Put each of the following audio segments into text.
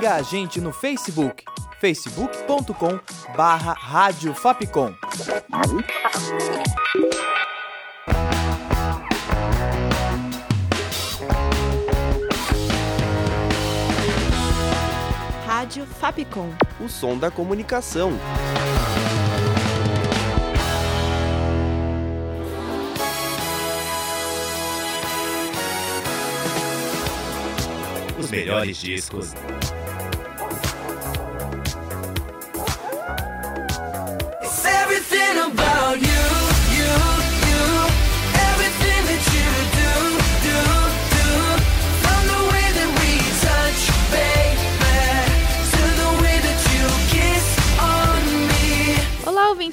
Siga a gente no Facebook, facebook.com barra Rádio Fapcom. Rádio Fapcom. O som da comunicação. Os melhores discos.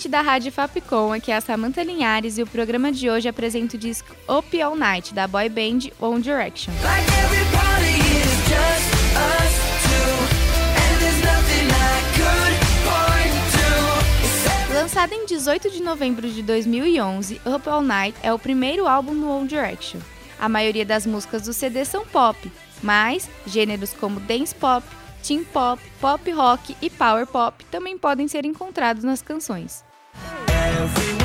Ouvinte da Rádio Fapcom, aqui é a Samantha Linhares e o programa de hoje apresenta o disco Up All Night, da boy band One Direction. Lançado em 18 de novembro de 2011, Up All Night é o primeiro álbum do One Direction. A maioria das músicas do CD são pop, mas gêneros como dance pop, teen pop, pop rock e power pop também podem ser encontrados nas canções. every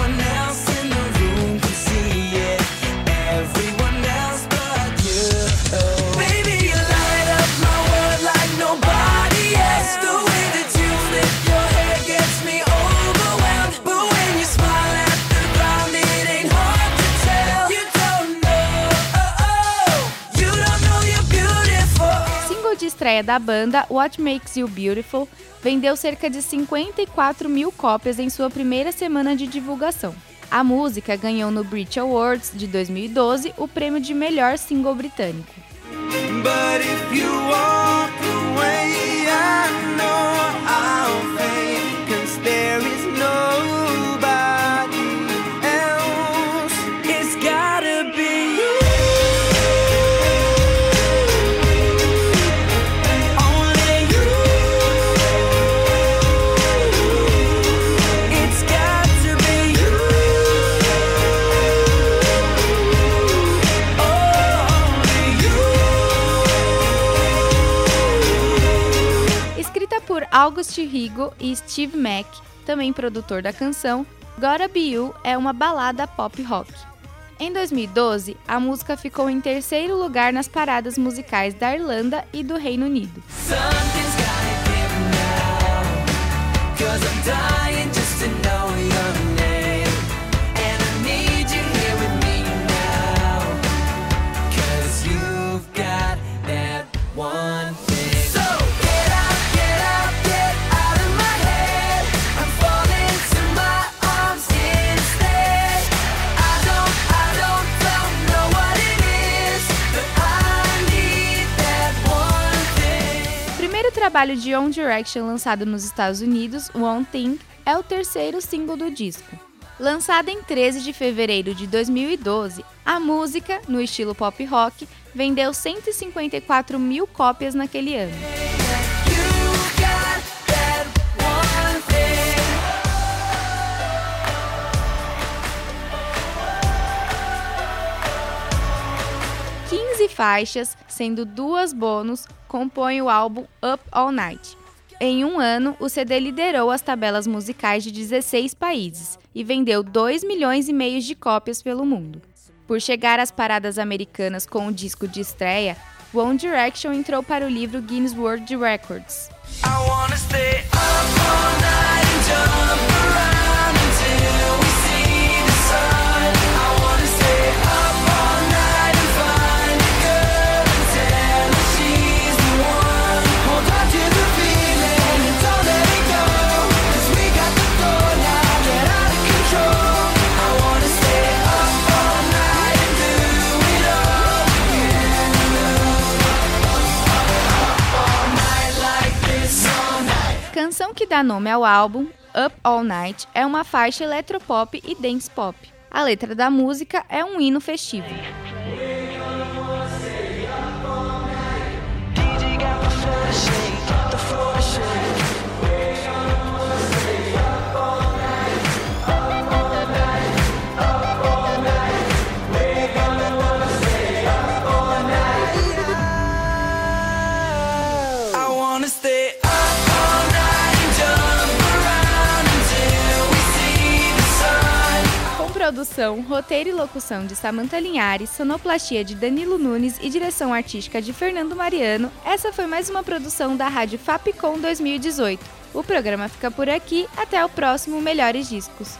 estreia da banda, What Makes You Beautiful, vendeu cerca de 54 mil cópias em sua primeira semana de divulgação. A música ganhou no Brit Awards de 2012 o prêmio de melhor single britânico. August Rigo e Steve Mack, também produtor da canção, Gotta Be You é uma balada pop rock. Em 2012, a música ficou em terceiro lugar nas paradas musicais da Irlanda e do Reino Unido. Trabalho de One Direction lançado nos Estados Unidos, One Thing, é o terceiro single do disco. Lançada em 13 de fevereiro de 2012, a música, no estilo pop rock, vendeu 154 mil cópias naquele ano. Faixas, sendo duas bônus, compõem o álbum Up All Night. Em um ano, o CD liderou as tabelas musicais de 16 países e vendeu 2 milhões e meio de cópias pelo mundo. Por chegar às paradas americanas com o disco de estreia, One Direction entrou para o livro Guinness World Records. Canção que dá nome ao álbum, Up All Night, é uma faixa eletropop e dance pop. A letra da música é um hino festivo. Produção, roteiro e locução de Samantha Linhares, sonoplastia de Danilo Nunes e direção artística de Fernando Mariano, essa foi mais uma produção da Rádio Fapcom 2018. O programa fica por aqui, até o próximo Melhores Discos.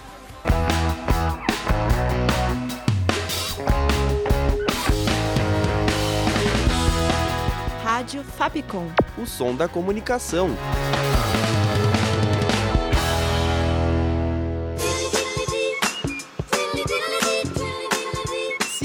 Rádio Fapcom. O som da comunicação.